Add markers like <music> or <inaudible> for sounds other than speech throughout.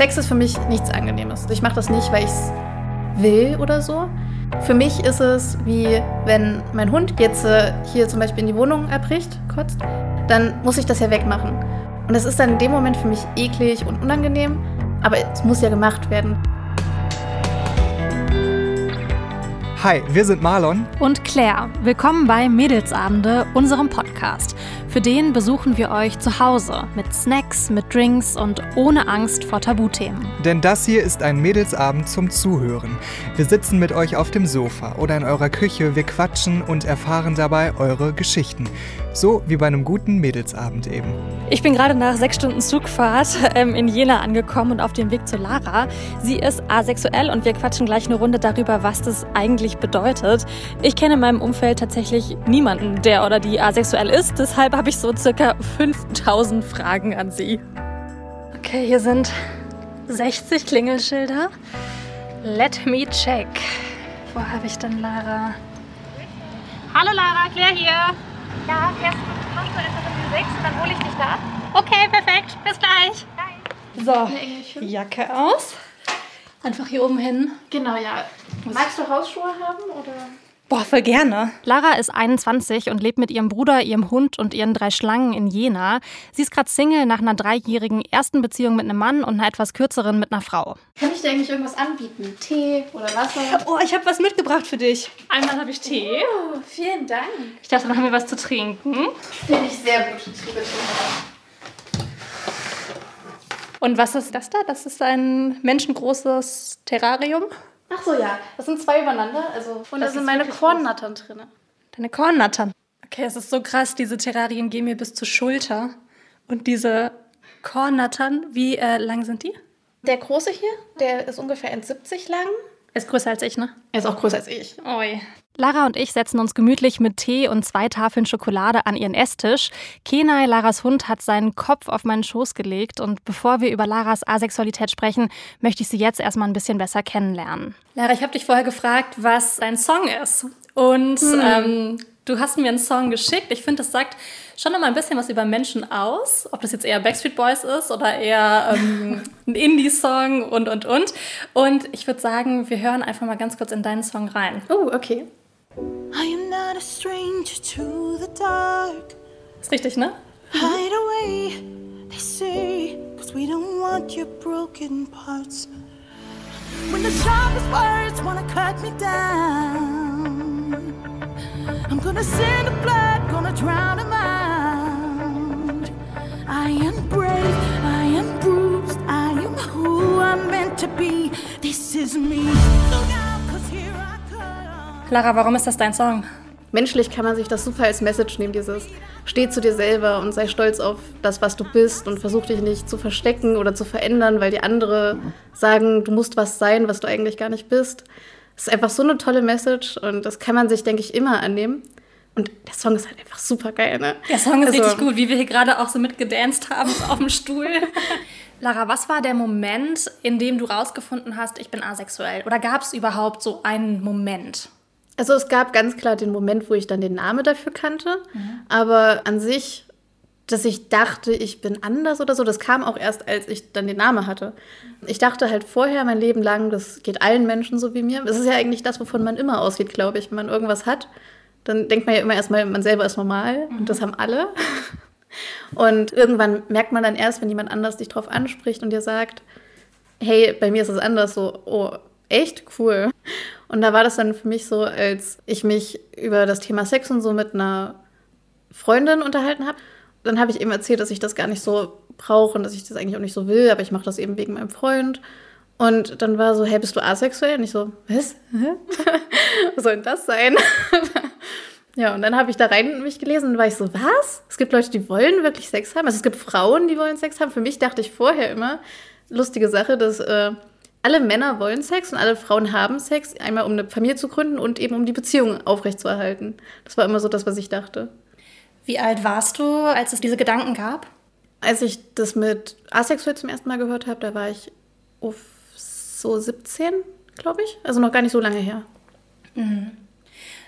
Sex ist für mich nichts Angenehmes. Ich mache das nicht, weil ich es will oder so. Für mich ist es wie, wenn mein Hund jetzt äh, hier zum Beispiel in die Wohnung erbricht, kotzt, dann muss ich das ja wegmachen. Und das ist dann in dem Moment für mich eklig und unangenehm, aber es muss ja gemacht werden. Hi, wir sind Marlon und Claire. Willkommen bei Mädelsabende, unserem Podcast. Für den besuchen wir euch zu Hause mit Snacks, mit Drinks und ohne Angst vor Tabuthemen. Denn das hier ist ein Mädelsabend zum Zuhören. Wir sitzen mit euch auf dem Sofa oder in eurer Küche, wir quatschen und erfahren dabei eure Geschichten. So wie bei einem guten Mädelsabend eben. Ich bin gerade nach sechs Stunden Zugfahrt ähm, in Jena angekommen und auf dem Weg zu Lara. Sie ist asexuell und wir quatschen gleich eine Runde darüber, was das eigentlich bedeutet. Ich kenne in meinem Umfeld tatsächlich niemanden, der oder die asexuell ist. Deshalb habe ich so circa 5000 Fragen an sie. Okay, hier sind 60 Klingelschilder. Let me check. Wo habe ich denn Lara? Hallo Lara, Claire hier. Ja, machst du einfach in die 6 und dann hole ich dich da ab. Okay, perfekt. Bis gleich. So, Jacke aus. Einfach hier oben hin. Genau, ja. Magst du Hausschuhe haben oder? Boah, voll gerne. Lara ist 21 und lebt mit ihrem Bruder, ihrem Hund und ihren drei Schlangen in Jena. Sie ist gerade Single nach einer dreijährigen ersten Beziehung mit einem Mann und einer etwas kürzeren mit einer Frau. Kann ich dir eigentlich irgendwas anbieten? Tee oder Wasser? Oh, ich habe was mitgebracht für dich. Einmal habe ich Tee. Oh, vielen Dank. Ich dachte, dann haben wir was zu trinken. Finde ich sehr gut. Und was ist das da? Das ist ein menschengroßes Terrarium. Ach so, ja. Das sind zwei übereinander. Also, und da Das sind meine Kornnattern drin. Deine Kornnattern. Okay, es ist so krass. Diese Terrarien gehen mir bis zur Schulter. Und diese Kornnattern, wie äh, lang sind die? Der große hier, der ist ungefähr 1,70 lang. Er ist größer als ich, ne? Er ist auch größer als ich. Oi. Lara und ich setzen uns gemütlich mit Tee und zwei Tafeln Schokolade an ihren Esstisch. Kenai, Laras Hund, hat seinen Kopf auf meinen Schoß gelegt und bevor wir über Laras Asexualität sprechen, möchte ich sie jetzt erstmal ein bisschen besser kennenlernen. Lara, ich habe dich vorher gefragt, was dein Song ist. Und ähm, du hast mir einen Song geschickt. Ich finde, das sagt schon noch mal ein bisschen was über Menschen aus. Ob das jetzt eher Backstreet Boys ist oder eher ähm, <laughs> ein Indie-Song und, und, und. Und ich würde sagen, wir hören einfach mal ganz kurz in deinen Song rein. Oh, okay. I am not a stranger to the dark. Ist richtig, ne? Hide away, they say, cause we don't want your broken parts. When the sharpest words wanna cut me down, I'm gonna send the blood, gonna drown 'em out. I am brave, I am bruised, I am who I'm meant to be. This is me. Lara, warum ist das dein Song? Menschlich kann man sich das super als Message nehmen, dieses Steh zu dir selber und sei stolz auf das, was du bist und versuch dich nicht zu verstecken oder zu verändern, weil die andere sagen, du musst was sein, was du eigentlich gar nicht bist. Es ist einfach so eine tolle Message und das kann man sich, denke ich, immer annehmen. Und der Song ist halt einfach super geil, ne? Der Song ist Also- richtig gut, wie wir hier gerade auch so mitgedanced haben <laughs> auf dem Stuhl. Lara, was war der Moment, in dem du rausgefunden hast, ich bin asexuell? Oder gab es überhaupt so einen Moment? Also es gab ganz klar den Moment, wo ich dann den Namen dafür kannte, aber an sich, dass ich dachte, ich bin anders oder so, das kam auch erst, als ich dann den Namen hatte. Ich dachte halt vorher mein Leben lang, das geht allen Menschen so wie mir. Das ist ja eigentlich das, wovon man immer ausgeht, glaube ich. Wenn man irgendwas hat, dann denkt man ja immer erstmal, man selber ist normal und das haben alle. Und irgendwann merkt man dann erst, wenn jemand anders dich drauf anspricht und dir sagt, hey, bei mir ist es anders, so, oh, echt cool. Und da war das dann für mich so, als ich mich über das Thema Sex und so mit einer Freundin unterhalten habe. Dann habe ich eben erzählt, dass ich das gar nicht so brauche und dass ich das eigentlich auch nicht so will, aber ich mache das eben wegen meinem Freund. Und dann war so, hey, bist du asexuell? Und ich so, was? <laughs> Was soll denn das sein? <laughs> ja, und dann habe ich da rein mich gelesen und war ich so, was? Es gibt Leute, die wollen wirklich Sex haben. Also es gibt Frauen, die wollen Sex haben. Für mich dachte ich vorher immer, lustige Sache, dass äh, alle Männer wollen Sex und alle Frauen haben Sex, einmal um eine Familie zu gründen und eben um die Beziehung aufrechtzuerhalten. Das war immer so das, was ich dachte. Wie alt warst du, als es diese Gedanken gab? Als ich das mit asexuell zum ersten Mal gehört habe, da war ich auf so 17, glaube ich. Also noch gar nicht so lange her.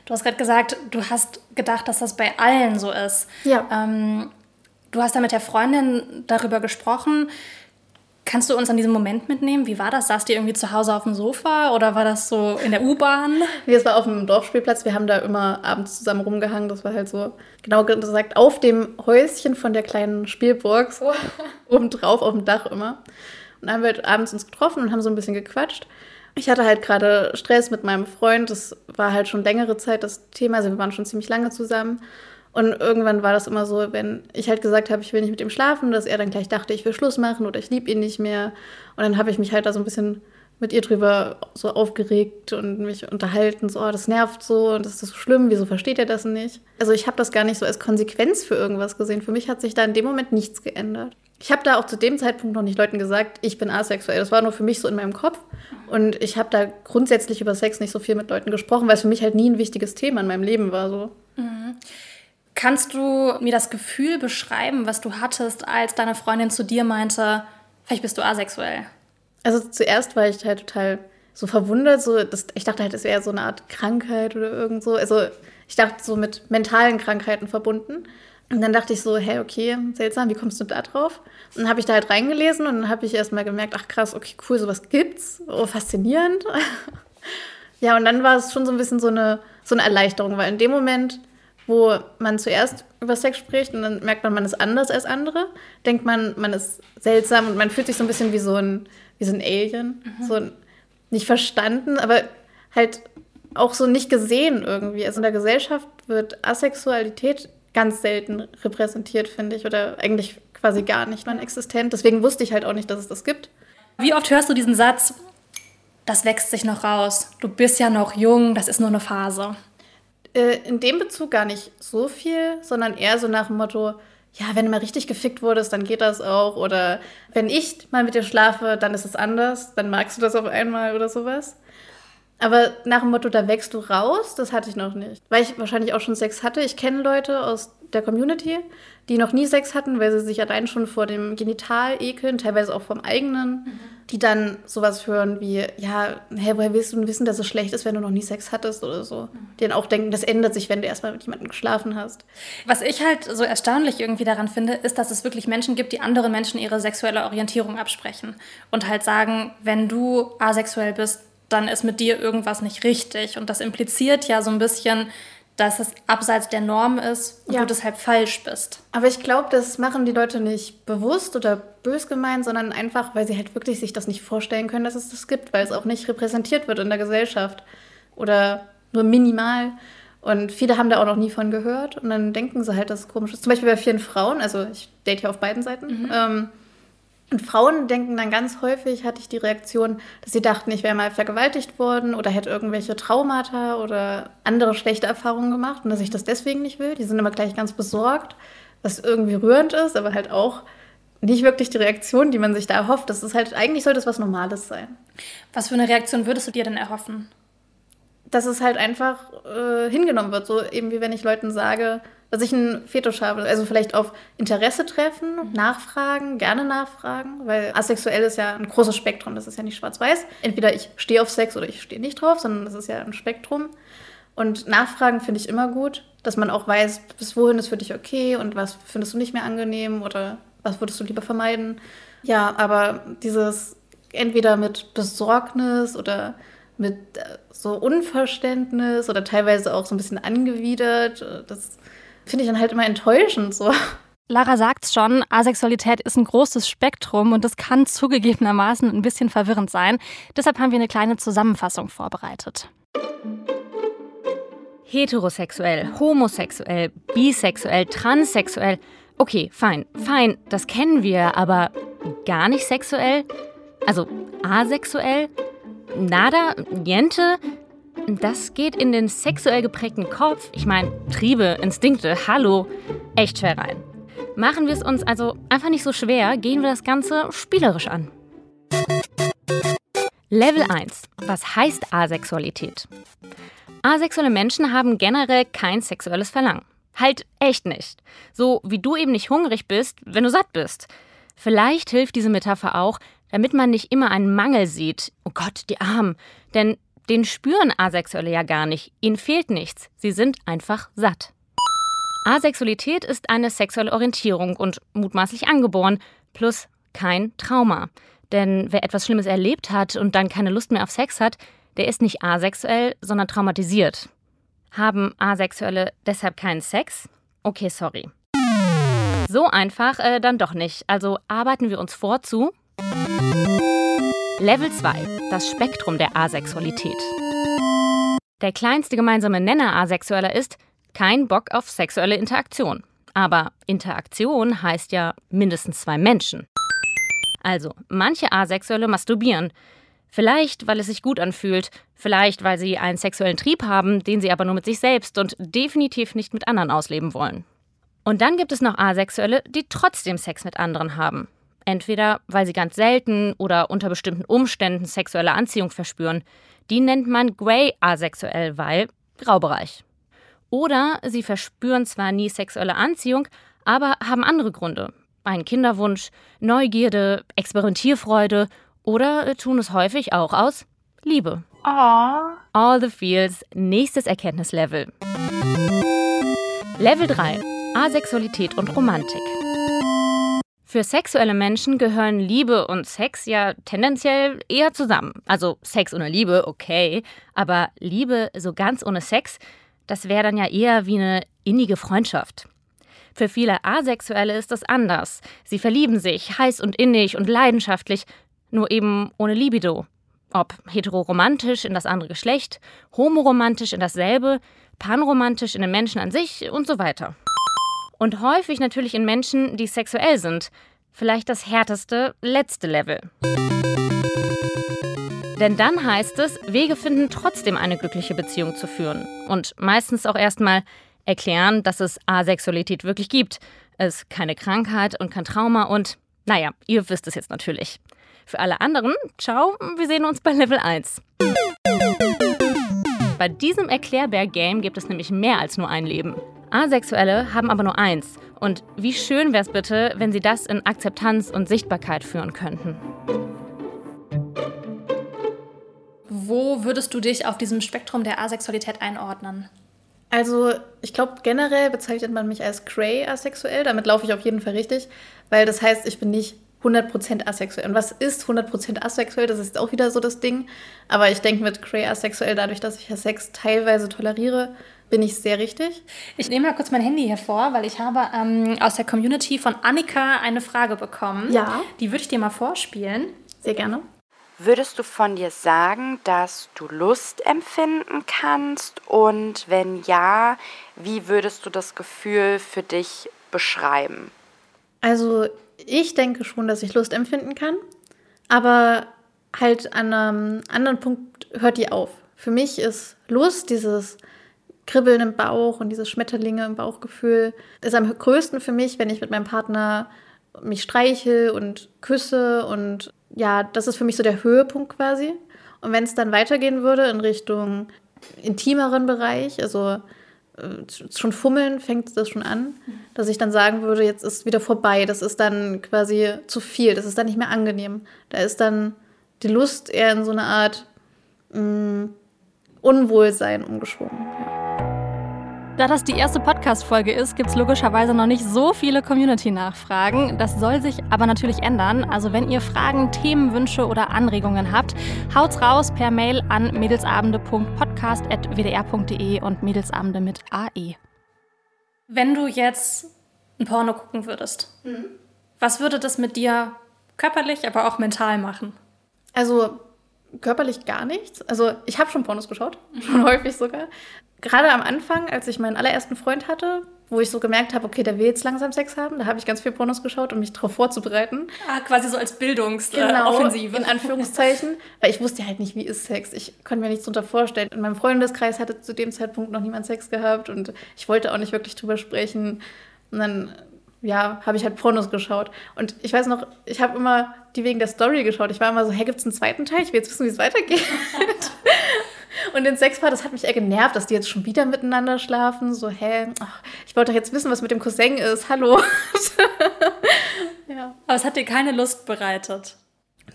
Du hast gerade gesagt, du hast gedacht, dass das bei allen so ist. Ja. Ähm, du hast da mit der Freundin darüber gesprochen. Kannst du uns an diesem Moment mitnehmen? Wie war das? Saßt ihr irgendwie zu Hause auf dem Sofa oder war das so in der U-Bahn? <laughs> Nee, es war auf dem Dorfspielplatz. Wir haben da immer abends zusammen rumgehangen. Das war halt so, genau gesagt, auf dem Häuschen von der kleinen Spielburg, so <laughs> obendrauf auf dem Dach immer. Und dann haben wir halt abends uns getroffen und haben so ein bisschen gequatscht. Ich hatte halt gerade Stress mit meinem Freund. Das war halt schon längere Zeit das Thema. Also wir waren schon ziemlich lange zusammen. Und irgendwann war das immer so, wenn ich halt gesagt habe, ich will nicht mit ihm schlafen, dass er dann gleich dachte, ich will Schluss machen oder ich liebe ihn nicht mehr. Und dann habe ich mich halt da so ein bisschen mit ihr drüber so aufgeregt und mich unterhalten, so, oh, das nervt so und das ist so schlimm, wieso versteht er das nicht? Also ich habe das gar nicht so als Konsequenz für irgendwas gesehen. Für mich hat sich da in dem Moment nichts geändert. Ich habe da auch zu dem Zeitpunkt noch nicht Leuten gesagt, ich bin asexuell. Das war nur für mich so in meinem Kopf. Und ich habe da grundsätzlich über Sex nicht so viel mit Leuten gesprochen, weil es für mich halt nie ein wichtiges Thema in meinem Leben war. So. Mhm. Kannst du mir das Gefühl beschreiben, was du hattest, als deine Freundin zu dir meinte, vielleicht bist du asexuell? Also zuerst war ich halt total so verwundert, so das, ich dachte halt, es wäre so eine Art Krankheit oder irgend so. Also ich dachte so mit mentalen Krankheiten verbunden. Und dann dachte ich so, hey, okay, seltsam, wie kommst du da drauf? Und dann habe ich da halt reingelesen und dann habe ich erst mal gemerkt, ach krass, okay, cool, sowas gibt's. Oh, faszinierend. <laughs> ja, und dann war es schon so ein bisschen so eine, so eine Erleichterung, weil in dem Moment wo man zuerst über Sex spricht und dann merkt man, man ist anders als andere, denkt man, man ist seltsam und man fühlt sich so ein bisschen wie so ein, wie so ein Alien, mhm. so nicht verstanden, aber halt auch so nicht gesehen irgendwie. Also in der Gesellschaft wird Asexualität ganz selten repräsentiert, finde ich, oder eigentlich quasi gar nicht non existent. Deswegen wusste ich halt auch nicht, dass es das gibt. Wie oft hörst du diesen Satz, das wächst sich noch raus, du bist ja noch jung, das ist nur eine Phase? Äh, in dem Bezug gar nicht so viel, sondern eher so nach dem Motto, ja, wenn du mal richtig gefickt wurdest, dann geht das auch. Oder wenn ich mal mit dir schlafe, dann ist es anders, dann magst du das auf einmal oder sowas. Aber nach dem Motto, da wächst du raus, das hatte ich noch nicht. Weil ich wahrscheinlich auch schon Sex hatte. Ich kenne Leute aus der Community, die noch nie Sex hatten, weil sie sich allein schon vor dem Genital ekeln, teilweise auch vom eigenen, mhm. die dann sowas hören wie, ja, hä, woher willst du wissen, dass es schlecht ist, wenn du noch nie Sex hattest oder so. Mhm. Die dann auch denken, das ändert sich, wenn du erstmal mit jemandem geschlafen hast. Was ich halt so erstaunlich irgendwie daran finde, ist, dass es wirklich Menschen gibt, die anderen Menschen ihre sexuelle Orientierung absprechen und halt sagen, wenn du asexuell bist, dann ist mit dir irgendwas nicht richtig. Und das impliziert ja so ein bisschen, dass es abseits der Norm ist und ja. du deshalb falsch bist. Aber ich glaube, das machen die Leute nicht bewusst oder bös gemeint, sondern einfach, weil sie halt wirklich sich das nicht vorstellen können, dass es das gibt, weil es auch nicht repräsentiert wird in der Gesellschaft oder nur minimal. Und viele haben da auch noch nie von gehört und dann denken sie halt, dass es komisch ist. Zum Beispiel bei vielen Frauen, also ich date ja auf beiden Seiten. Mhm. Ähm, und Frauen denken dann ganz häufig, hatte ich die Reaktion, dass sie dachten, ich wäre mal vergewaltigt worden oder hätte irgendwelche Traumata oder andere schlechte Erfahrungen gemacht und dass ich das deswegen nicht will. Die sind immer gleich ganz besorgt, was irgendwie rührend ist, aber halt auch nicht wirklich die Reaktion, die man sich da erhofft. Das ist halt, eigentlich sollte es was Normales sein. Was für eine Reaktion würdest du dir denn erhoffen? Dass es halt einfach äh, hingenommen wird. So eben wie wenn ich Leuten sage, dass ich einen Fetisch habe. Also vielleicht auf Interesse treffen, nachfragen, gerne nachfragen, weil asexuell ist ja ein großes Spektrum, das ist ja nicht schwarz-weiß. Entweder ich stehe auf Sex oder ich stehe nicht drauf, sondern das ist ja ein Spektrum. Und nachfragen finde ich immer gut, dass man auch weiß, bis wohin ist für dich okay und was findest du nicht mehr angenehm oder was würdest du lieber vermeiden. Ja, aber dieses entweder mit Besorgnis oder mit äh, so Unverständnis oder teilweise auch so ein bisschen angewidert, äh, das finde ich dann halt immer enttäuschend so. Lara sagt's schon, Asexualität ist ein großes Spektrum und das kann zugegebenermaßen ein bisschen verwirrend sein. Deshalb haben wir eine kleine Zusammenfassung vorbereitet. Heterosexuell, homosexuell, bisexuell, transsexuell. Okay, fein, fein, das kennen wir, aber gar nicht sexuell? Also asexuell? Nada, niente, das geht in den sexuell geprägten Kopf, ich meine Triebe, Instinkte, hallo, echt schwer rein. Machen wir es uns also einfach nicht so schwer, gehen wir das Ganze spielerisch an. Level 1. Was heißt Asexualität? Asexuelle Menschen haben generell kein sexuelles Verlangen. Halt echt nicht. So wie du eben nicht hungrig bist, wenn du satt bist. Vielleicht hilft diese Metapher auch, damit man nicht immer einen Mangel sieht. Oh Gott, die Armen. Denn den spüren Asexuelle ja gar nicht. Ihnen fehlt nichts. Sie sind einfach satt. Asexualität ist eine sexuelle Orientierung und mutmaßlich angeboren, plus kein Trauma. Denn wer etwas Schlimmes erlebt hat und dann keine Lust mehr auf Sex hat, der ist nicht asexuell, sondern traumatisiert. Haben Asexuelle deshalb keinen Sex? Okay, sorry. So einfach äh, dann doch nicht. Also arbeiten wir uns vor zu Level 2, das Spektrum der Asexualität. Der kleinste gemeinsame Nenner Asexueller ist kein Bock auf sexuelle Interaktion. Aber Interaktion heißt ja mindestens zwei Menschen. Also, manche Asexuelle masturbieren. Vielleicht, weil es sich gut anfühlt, vielleicht, weil sie einen sexuellen Trieb haben, den sie aber nur mit sich selbst und definitiv nicht mit anderen ausleben wollen. Und dann gibt es noch Asexuelle, die trotzdem Sex mit anderen haben. Entweder weil sie ganz selten oder unter bestimmten Umständen sexuelle Anziehung verspüren. Die nennt man Grey asexuell, weil Graubereich. Oder sie verspüren zwar nie sexuelle Anziehung, aber haben andere Gründe. Einen Kinderwunsch, Neugierde, Experimentierfreude oder tun es häufig auch aus Liebe. Oh. All the Feels, nächstes Erkenntnislevel. Level 3. Asexualität und Romantik. Für sexuelle Menschen gehören Liebe und Sex ja tendenziell eher zusammen. Also Sex ohne Liebe, okay, aber Liebe so ganz ohne Sex, das wäre dann ja eher wie eine innige Freundschaft. Für viele Asexuelle ist das anders. Sie verlieben sich heiß und innig und leidenschaftlich, nur eben ohne Libido. Ob heteroromantisch in das andere Geschlecht, homoromantisch in dasselbe, panromantisch in den Menschen an sich und so weiter. Und häufig natürlich in Menschen, die sexuell sind. Vielleicht das härteste, letzte Level. Denn dann heißt es, Wege finden, trotzdem eine glückliche Beziehung zu führen. Und meistens auch erstmal erklären, dass es Asexualität wirklich gibt. Es keine Krankheit und kein Trauma und, naja, ihr wisst es jetzt natürlich. Für alle anderen, ciao, wir sehen uns bei Level 1. Bei diesem Erklärbär-Game gibt es nämlich mehr als nur ein Leben. Asexuelle haben aber nur eins. Und wie schön wäre es bitte, wenn sie das in Akzeptanz und Sichtbarkeit führen könnten. Wo würdest du dich auf diesem Spektrum der Asexualität einordnen? Also, ich glaube, generell bezeichnet man mich als cray asexuell. Damit laufe ich auf jeden Fall richtig, weil das heißt, ich bin nicht 100% asexuell. Und was ist 100% asexuell? Das ist auch wieder so das Ding. Aber ich denke mit cray asexuell, dadurch, dass ich ja Sex teilweise toleriere, bin ich sehr richtig. Ich nehme mal kurz mein Handy hervor, weil ich habe ähm, aus der Community von Annika eine Frage bekommen. Ja. Die würde ich dir mal vorspielen. Sehr gerne. Würdest du von dir sagen, dass du Lust empfinden kannst? Und wenn ja, wie würdest du das Gefühl für dich beschreiben? Also, ich denke schon, dass ich Lust empfinden kann, aber halt an einem anderen Punkt hört die auf. Für mich ist Lust, dieses Kribbeln im Bauch und diese Schmetterlinge im Bauchgefühl, ist am größten für mich, wenn ich mit meinem Partner mich streiche und küsse und ja, das ist für mich so der Höhepunkt quasi. Und wenn es dann weitergehen würde in Richtung intimeren Bereich, also äh, schon fummeln fängt das schon an, dass ich dann sagen würde, jetzt ist wieder vorbei, das ist dann quasi zu viel, das ist dann nicht mehr angenehm. Da ist dann die Lust eher in so eine Art mh, mm, Unwohlsein umgeschwungen. Da das die erste Podcast-Folge ist, gibt es logischerweise noch nicht so viele Community-Nachfragen. Das soll sich aber natürlich ändern. Also wenn ihr Fragen, Themenwünsche oder Anregungen habt, haut's raus per Mail an mädelsabende.podcast.wdr.de und Mädelsabende mit AE. Wenn du jetzt ein Porno gucken würdest, mhm. was würde das mit dir körperlich, aber auch mental machen? Also körperlich gar nichts. Also ich habe schon Pornos geschaut, <laughs> schon häufig sogar gerade am Anfang, als ich meinen allerersten Freund hatte, wo ich so gemerkt habe, okay, der will jetzt langsam Sex haben, da habe ich ganz viel Pornos geschaut, um mich darauf vorzubereiten. Ah, quasi so als Bildungsoffensive. Genau, in Anführungszeichen. <laughs> weil ich wusste halt nicht, wie ist Sex. Ich konnte mir nichts darunter vorstellen. In meinem Freundeskreis hatte zu dem Zeitpunkt noch niemand Sex gehabt und ich wollte auch nicht wirklich drüber sprechen. Und dann, ja, habe ich halt Pornos geschaut. Und ich weiß noch, ich habe immer die wegen der Story geschaut. Ich war immer so, hey, gibt es einen zweiten Teil? Ich will jetzt wissen, wie es weitergeht. <laughs> Und den Sexpart, das hat mich eher genervt, dass die jetzt schon wieder miteinander schlafen. So, hä, ach, ich wollte doch jetzt wissen, was mit dem Cousin ist. Hallo. <laughs> ja. Aber es hat dir keine Lust bereitet.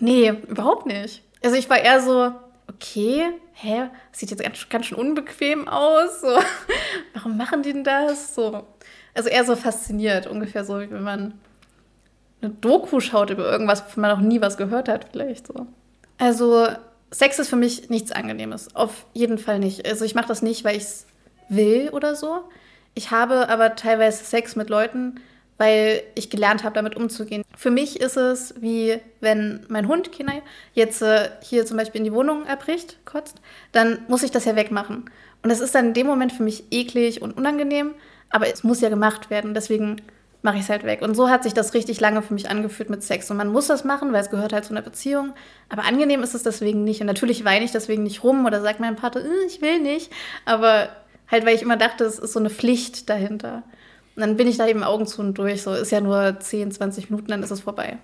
Nee, überhaupt nicht. Also ich war eher so, okay, hä, sieht jetzt ganz, ganz schön unbequem aus. So, <laughs> warum machen die denn das? So. Also eher so fasziniert, ungefähr so, wie wenn man eine Doku schaut über irgendwas, wovon man noch nie was gehört hat, vielleicht so. Also, Sex ist für mich nichts Angenehmes. Auf jeden Fall nicht. Also, ich mache das nicht, weil ich es will oder so. Ich habe aber teilweise Sex mit Leuten, weil ich gelernt habe, damit umzugehen. Für mich ist es wie wenn mein Hund, Kinai, jetzt äh, hier zum Beispiel in die Wohnung erbricht, kotzt, dann muss ich das ja wegmachen. Und das ist dann in dem Moment für mich eklig und unangenehm, aber es muss ja gemacht werden. Deswegen mache ich es halt weg. Und so hat sich das richtig lange für mich angefühlt mit Sex. Und man muss das machen, weil es gehört halt zu einer Beziehung. Aber angenehm ist es deswegen nicht. Und natürlich weine ich deswegen nicht rum oder sage meinem Partner, äh, ich will nicht. Aber halt, weil ich immer dachte, es ist so eine Pflicht dahinter. Und dann bin ich da eben Augen zu und durch. So ist ja nur 10, 20 Minuten, dann ist es vorbei.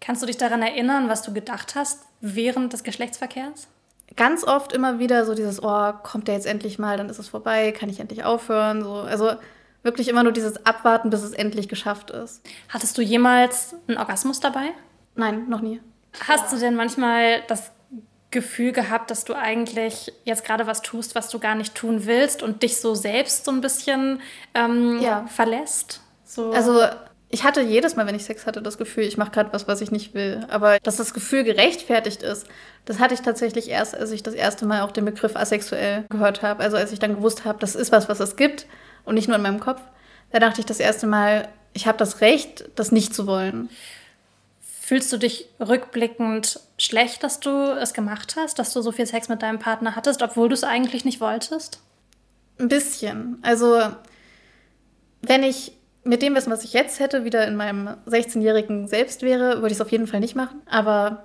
Kannst du dich daran erinnern, was du gedacht hast während des Geschlechtsverkehrs? Ganz oft immer wieder so dieses, oh, kommt der jetzt endlich mal, dann ist es vorbei, kann ich endlich aufhören. So. Also wirklich immer nur dieses Abwarten, bis es endlich geschafft ist. Hattest du jemals einen Orgasmus dabei? Nein, noch nie. Hast du denn manchmal das Gefühl gehabt, dass du eigentlich jetzt gerade was tust, was du gar nicht tun willst und dich so selbst so ein bisschen ähm, ja. verlässt? So. Also ich hatte jedes Mal, wenn ich Sex hatte, das Gefühl, ich mache gerade was, was ich nicht will. Aber dass das Gefühl gerechtfertigt ist, das hatte ich tatsächlich erst, als ich das erste Mal auch den Begriff asexuell gehört habe. Also als ich dann gewusst habe, das ist was, was es gibt und nicht nur in meinem Kopf. Da dachte ich das erste Mal, ich habe das Recht, das nicht zu wollen. Fühlst du dich rückblickend schlecht, dass du es gemacht hast, dass du so viel Sex mit deinem Partner hattest, obwohl du es eigentlich nicht wolltest? Ein bisschen. Also, wenn ich mit dem Wissen, was ich jetzt hätte, wieder in meinem 16-jährigen Selbst wäre, würde ich es auf jeden Fall nicht machen. Aber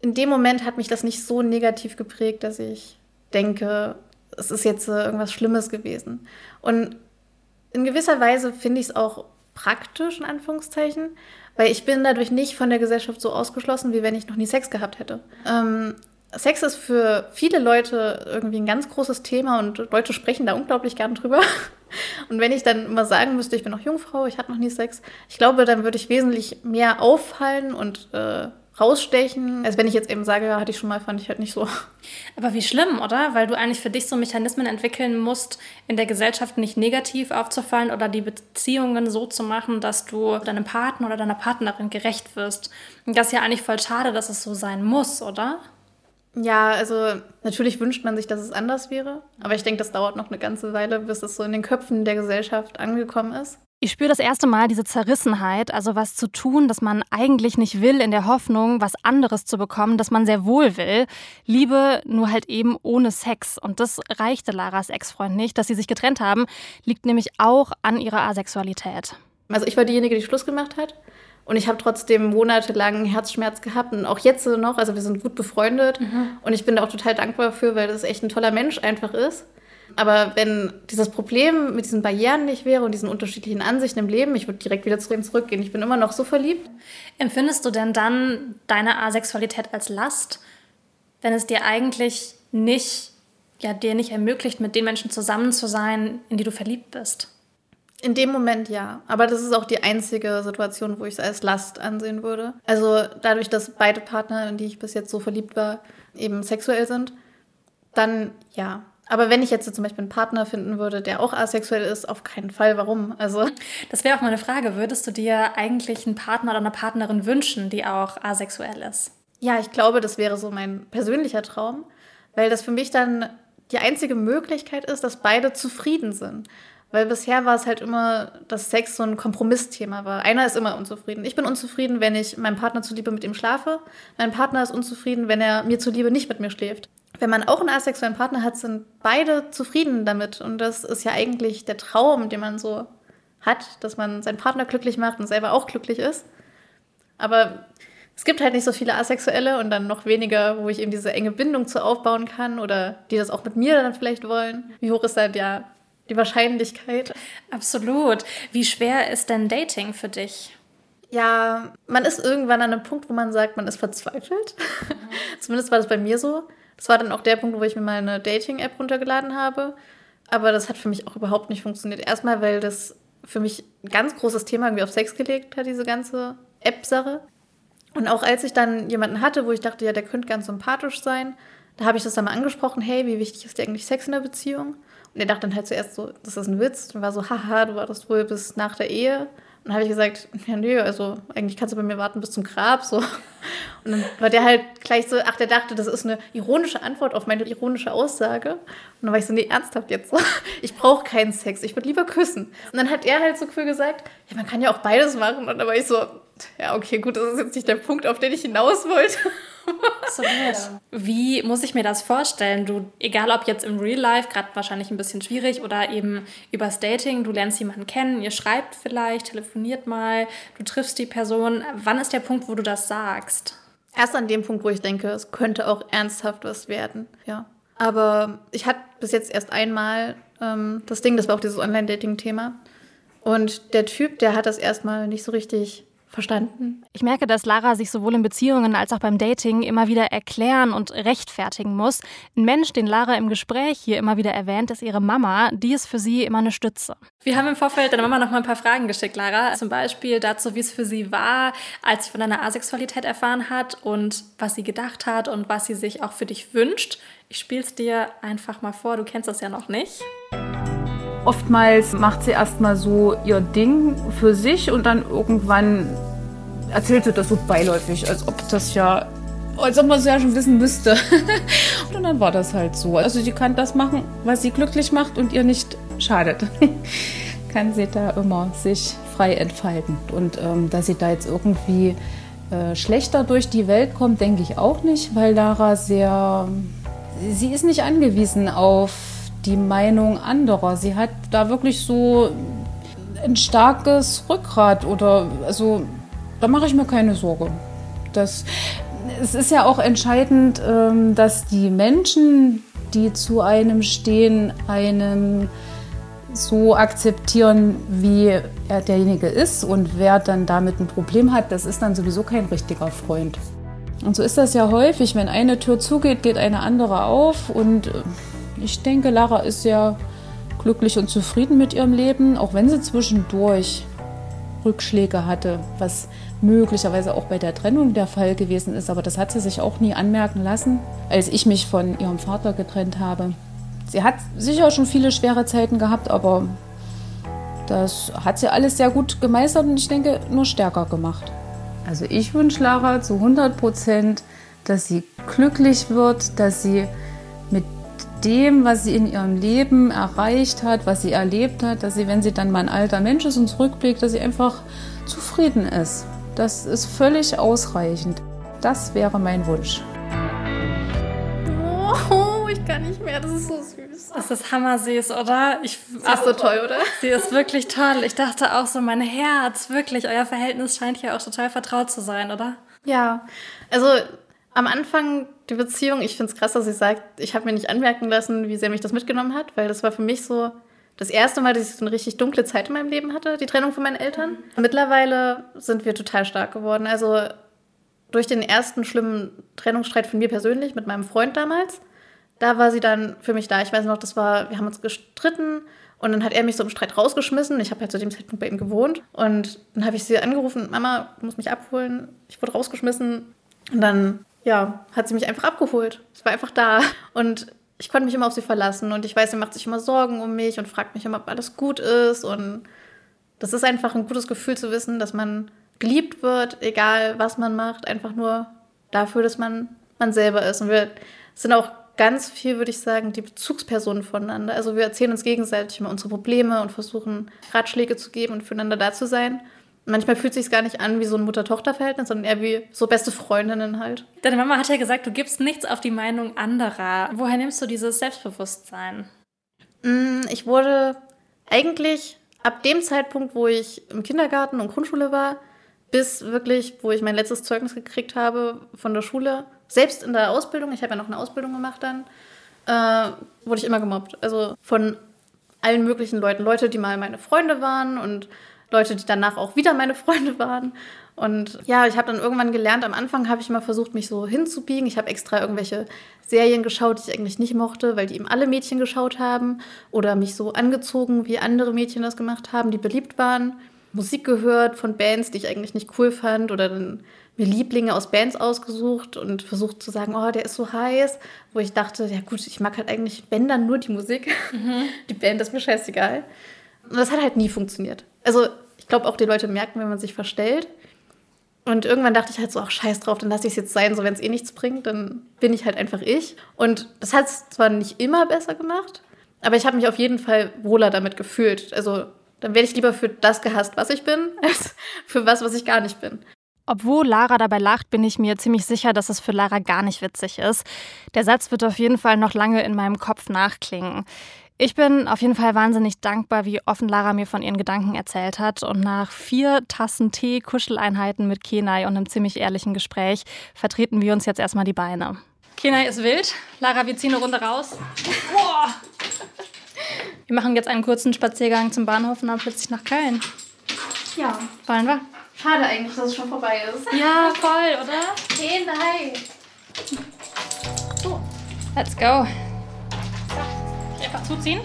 in dem Moment hat mich das nicht so negativ geprägt, dass ich denke, es ist jetzt äh, irgendwas Schlimmes gewesen. Und in gewisser Weise finde ich es auch praktisch, in Anführungszeichen, weil ich bin dadurch nicht von der Gesellschaft so ausgeschlossen, wie wenn ich noch nie Sex gehabt hätte. Ähm, Sex ist für viele Leute irgendwie ein ganz großes Thema und Leute sprechen da unglaublich gern drüber. <laughs> Und wenn ich dann immer sagen müsste, ich bin noch Jungfrau, ich hatte noch nie Sex, ich glaube, dann würde ich wesentlich mehr auffallen und äh, rausstechen, als wenn ich jetzt eben sage, ja, hatte ich schon mal, fand ich halt nicht so. Aber wie schlimm, oder? Weil du eigentlich für dich so Mechanismen entwickeln musst, in der Gesellschaft nicht negativ aufzufallen oder die Beziehungen so zu machen, dass du deinem Partner oder deiner Partnerin gerecht wirst. Und das ist ja eigentlich voll schade, dass es so sein muss, oder? Ja, also natürlich wünscht man sich, dass es anders wäre. Aber ich denke, das dauert noch eine ganze Weile, bis es so in den Köpfen der Gesellschaft angekommen ist. Ich spüre das erste Mal diese Zerrissenheit, also was zu tun, das man eigentlich nicht will, in der Hoffnung, was anderes zu bekommen, das man sehr wohl will. Liebe, nur halt eben ohne Sex. Und das reichte Laras Ex-Freund nicht. Dass sie sich getrennt haben, liegt nämlich auch an ihrer Asexualität. Also ich war diejenige, die Schluss gemacht hat. Und ich habe trotzdem monatelang Herzschmerz gehabt und auch jetzt noch. Also wir sind gut befreundet. Mhm. Und ich bin da auch total dankbar für, weil das echt ein toller Mensch einfach ist. Aber wenn dieses Problem mit diesen Barrieren nicht wäre und diesen unterschiedlichen Ansichten im Leben, ich würde direkt wieder zu ihm zurückgehen. Ich bin immer noch so verliebt. Empfindest du denn dann deine Asexualität als Last, wenn es dir eigentlich nicht, ja, dir nicht ermöglicht, mit den Menschen zusammen zu sein, in die du verliebt bist? In dem Moment ja. Aber das ist auch die einzige Situation, wo ich es als Last ansehen würde. Also dadurch, dass beide Partner, in die ich bis jetzt so verliebt war, eben sexuell sind, dann ja. Aber wenn ich jetzt zum Beispiel einen Partner finden würde, der auch asexuell ist, auf keinen Fall. Warum? Also das wäre auch meine Frage. Würdest du dir eigentlich einen Partner oder eine Partnerin wünschen, die auch asexuell ist? Ja, ich glaube, das wäre so mein persönlicher Traum, weil das für mich dann die einzige Möglichkeit ist, dass beide zufrieden sind. Weil bisher war es halt immer, dass Sex so ein Kompromissthema war. Einer ist immer unzufrieden. Ich bin unzufrieden, wenn ich meinem Partner zuliebe mit ihm schlafe. Mein Partner ist unzufrieden, wenn er mir zuliebe nicht mit mir schläft wenn man auch einen asexuellen Partner hat, sind beide zufrieden damit. Und das ist ja eigentlich der Traum, den man so hat, dass man seinen Partner glücklich macht und selber auch glücklich ist. Aber es gibt halt nicht so viele Asexuelle und dann noch weniger, wo ich eben diese enge Bindung zu aufbauen kann oder die das auch mit mir dann vielleicht wollen. Wie hoch ist dann ja die Wahrscheinlichkeit? Absolut. Wie schwer ist denn Dating für dich? Ja, man ist irgendwann an einem Punkt, wo man sagt, man ist verzweifelt. Mhm. <laughs> Zumindest war das bei mir so. Das war dann auch der Punkt, wo ich mir mal eine Dating-App runtergeladen habe. Aber das hat für mich auch überhaupt nicht funktioniert. Erstmal, weil das für mich ein ganz großes Thema irgendwie auf Sex gelegt hat, diese ganze App-Sache. Und auch als ich dann jemanden hatte, wo ich dachte, ja, der könnte ganz sympathisch sein, da habe ich das dann mal angesprochen, hey, wie wichtig ist dir eigentlich Sex in der Beziehung? Und er dachte dann halt zuerst so, das ist ein Witz. Und war so, haha, du wartest wohl bis nach der Ehe, dann habe ich gesagt, ja, nö, also eigentlich kannst du bei mir warten bis zum Grab. So. Und dann war der halt gleich so, ach, der dachte, das ist eine ironische Antwort auf meine ironische Aussage. Und dann war ich so, nee, ernsthaft jetzt so. <laughs> Ich brauche keinen Sex, ich würde lieber küssen. Und dann hat er halt so cool gesagt, ja, man kann ja auch beides machen. Und dann war ich so, ja, okay, gut, das ist jetzt nicht der Punkt, auf den ich hinaus wollte. <laughs> Absolut. Wie muss ich mir das vorstellen? Du, egal ob jetzt im Real Life, gerade wahrscheinlich ein bisschen schwierig oder eben übers Dating, du lernst jemanden kennen, ihr schreibt vielleicht, telefoniert mal, du triffst die Person. Wann ist der Punkt, wo du das sagst? Erst an dem Punkt, wo ich denke, es könnte auch ernsthaft was werden, ja. Aber ich hatte bis jetzt erst einmal ähm, das Ding, das war auch dieses Online-Dating-Thema. Und der Typ, der hat das erstmal nicht so richtig verstanden. Ich merke, dass Lara sich sowohl in Beziehungen als auch beim Dating immer wieder erklären und rechtfertigen muss. Ein Mensch, den Lara im Gespräch hier immer wieder erwähnt, ist ihre Mama. Die ist für sie immer eine Stütze. Wir haben im Vorfeld deiner Mama noch mal ein paar Fragen geschickt, Lara. Zum Beispiel dazu, wie es für sie war, als sie von deiner Asexualität erfahren hat und was sie gedacht hat und was sie sich auch für dich wünscht. Ich spiele es dir einfach mal vor. Du kennst das ja noch nicht. Oftmals macht sie erstmal so ihr Ding für sich und dann irgendwann erzählt sie das so beiläufig, als ob das ja, als ob man es ja schon wissen müsste. <laughs> und dann war das halt so. Also sie kann das machen, was sie glücklich macht und ihr nicht schadet. <laughs> kann sie da immer sich frei entfalten. Und ähm, dass sie da jetzt irgendwie äh, schlechter durch die Welt kommt, denke ich auch nicht, weil Lara sehr, sie ist nicht angewiesen auf die Meinung anderer. Sie hat da wirklich so ein starkes Rückgrat oder also da mache ich mir keine Sorge. Das, es ist ja auch entscheidend, ähm, dass die Menschen, die zu einem stehen, einem so akzeptieren, wie er derjenige ist und wer dann damit ein Problem hat, das ist dann sowieso kein richtiger Freund. Und so ist das ja häufig, wenn eine Tür zugeht, geht eine andere auf und äh, ich denke, Lara ist ja glücklich und zufrieden mit ihrem Leben, auch wenn sie zwischendurch Rückschläge hatte, was möglicherweise auch bei der Trennung der Fall gewesen ist. Aber das hat sie sich auch nie anmerken lassen, als ich mich von ihrem Vater getrennt habe. Sie hat sicher schon viele schwere Zeiten gehabt, aber das hat sie alles sehr gut gemeistert und ich denke nur stärker gemacht. Also ich wünsche Lara zu 100 Prozent, dass sie glücklich wird, dass sie dem, was sie in ihrem Leben erreicht hat, was sie erlebt hat, dass sie, wenn sie dann mal ein alter Mensch ist und zurückblickt, dass sie einfach zufrieden ist. Das ist völlig ausreichend. Das wäre mein Wunsch. Oh, ich kann nicht mehr. Das ist so süß. Das ist hammersüß, oder? Ich, sie ist so toll, oder? Sie ist wirklich toll. Ich dachte auch so, mein Herz, wirklich. Euer Verhältnis scheint ja auch total vertraut zu sein, oder? Ja. Also am Anfang die Beziehung, ich finde es krass, dass sie sagt, ich habe mir nicht anmerken lassen, wie sehr mich das mitgenommen hat, weil das war für mich so das erste Mal, dass ich so eine richtig dunkle Zeit in meinem Leben hatte, die Trennung von meinen Eltern. Mhm. Mittlerweile sind wir total stark geworden. Also durch den ersten schlimmen Trennungsstreit von mir persönlich mit meinem Freund damals, da war sie dann für mich da. Ich weiß noch, das war, wir haben uns gestritten und dann hat er mich so im Streit rausgeschmissen. Ich habe halt zu dem Zeitpunkt bei ihm gewohnt und dann habe ich sie angerufen, Mama, du musst mich abholen. Ich wurde rausgeschmissen und dann ja, hat sie mich einfach abgeholt. Ich war einfach da. Und ich konnte mich immer auf sie verlassen. Und ich weiß, sie macht sich immer Sorgen um mich und fragt mich immer, ob alles gut ist. Und das ist einfach ein gutes Gefühl zu wissen, dass man geliebt wird, egal was man macht, einfach nur dafür, dass man man selber ist. Und wir sind auch ganz viel, würde ich sagen, die Bezugspersonen voneinander. Also wir erzählen uns gegenseitig immer unsere Probleme und versuchen Ratschläge zu geben und füreinander da zu sein manchmal fühlt es sich gar nicht an wie so ein Mutter-Tochter-Verhältnis, sondern eher wie so beste Freundinnen halt. Deine Mama hat ja gesagt, du gibst nichts auf die Meinung anderer. Woher nimmst du dieses Selbstbewusstsein? Mm, ich wurde eigentlich ab dem Zeitpunkt, wo ich im Kindergarten und Grundschule war, bis wirklich, wo ich mein letztes Zeugnis gekriegt habe von der Schule, selbst in der Ausbildung, ich habe ja noch eine Ausbildung gemacht dann, äh, wurde ich immer gemobbt. Also von allen möglichen Leuten. Leute, die mal meine Freunde waren und Leute, die danach auch wieder meine Freunde <laughs> waren. Und ja, ich habe dann irgendwann gelernt, am Anfang habe ich immer versucht, mich so hinzubiegen. Ich habe extra irgendwelche Serien geschaut, die ich eigentlich nicht mochte, weil die eben alle Mädchen geschaut haben. Oder mich so angezogen, wie andere Mädchen das gemacht haben, die beliebt waren. Musik gehört von Bands, die ich eigentlich nicht cool fand. Oder dann mir Lieblinge aus Bands ausgesucht und versucht zu sagen, oh, der ist so heiß. Wo ich dachte, ja gut, ich mag halt eigentlich, wenn dann nur die Musik. Mhm. <laughs> Die Band ist mir scheißegal. Und das hat halt nie funktioniert. Also ich glaube, auch die Leute merken, wenn man sich verstellt. Und irgendwann dachte ich halt so, ach scheiß drauf, dann lasse ich es jetzt sein, so wenn es eh nichts bringt, dann bin ich halt einfach ich. Und das hat es zwar nicht immer besser gemacht, aber ich habe mich auf jeden Fall wohler damit gefühlt. Also dann werde ich lieber für das gehasst, was ich bin, <laughs> als für was, was ich gar nicht bin. Obwohl Lara dabei lacht, bin ich mir ziemlich sicher, dass es für Lara gar nicht witzig ist. Der Satz wird auf jeden Fall noch lange in meinem Kopf nachklingen. Ich bin auf jeden Fall wahnsinnig dankbar, wie offen Lara mir von ihren Gedanken erzählt hat. Und nach vier Tassen Tee, Kuscheleinheiten mit Kenai und einem ziemlich ehrlichen Gespräch vertreten wir uns jetzt erstmal die Beine. Kenai ist wild. Lara, wir ziehen eine Runde raus. Boah. Wir machen jetzt einen kurzen Spaziergang zum Bahnhof und dann plötzlich nach Köln. Ja. Wollen wir? Schade eigentlich, dass es schon vorbei ist. Ja, voll, oder? Kenai. Let's go. Einfach zuziehen?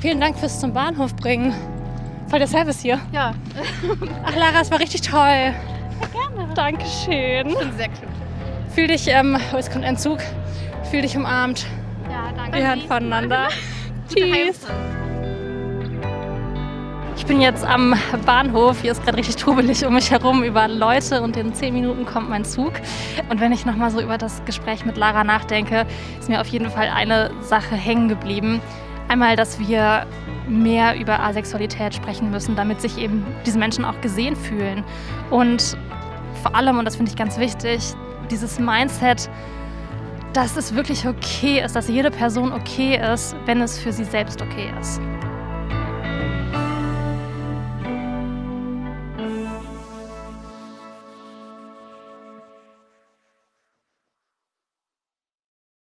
Vielen Dank fürs zum Bahnhof bringen. Voll der Service hier. Ja, Ach, Lara, es war richtig toll. Ja, gerne. Dankeschön. ich bin sehr glücklich. Fühl dich, ähm, oh, es kommt ein Zug. Fühl dich umarmt. Ja, danke. Wir hören voneinander. <laughs> Tschüss. Ich bin jetzt am Bahnhof. Hier ist gerade richtig trubelig um mich herum über Leute und in zehn Minuten kommt mein Zug. Und wenn ich nochmal so über das Gespräch mit Lara nachdenke, ist mir auf jeden Fall eine Sache hängen geblieben. Einmal, dass wir mehr über Asexualität sprechen müssen, damit sich eben diese Menschen auch gesehen fühlen. Und vor allem, und das finde ich ganz wichtig, dieses Mindset, dass es wirklich okay ist, dass jede Person okay ist, wenn es für sie selbst okay ist.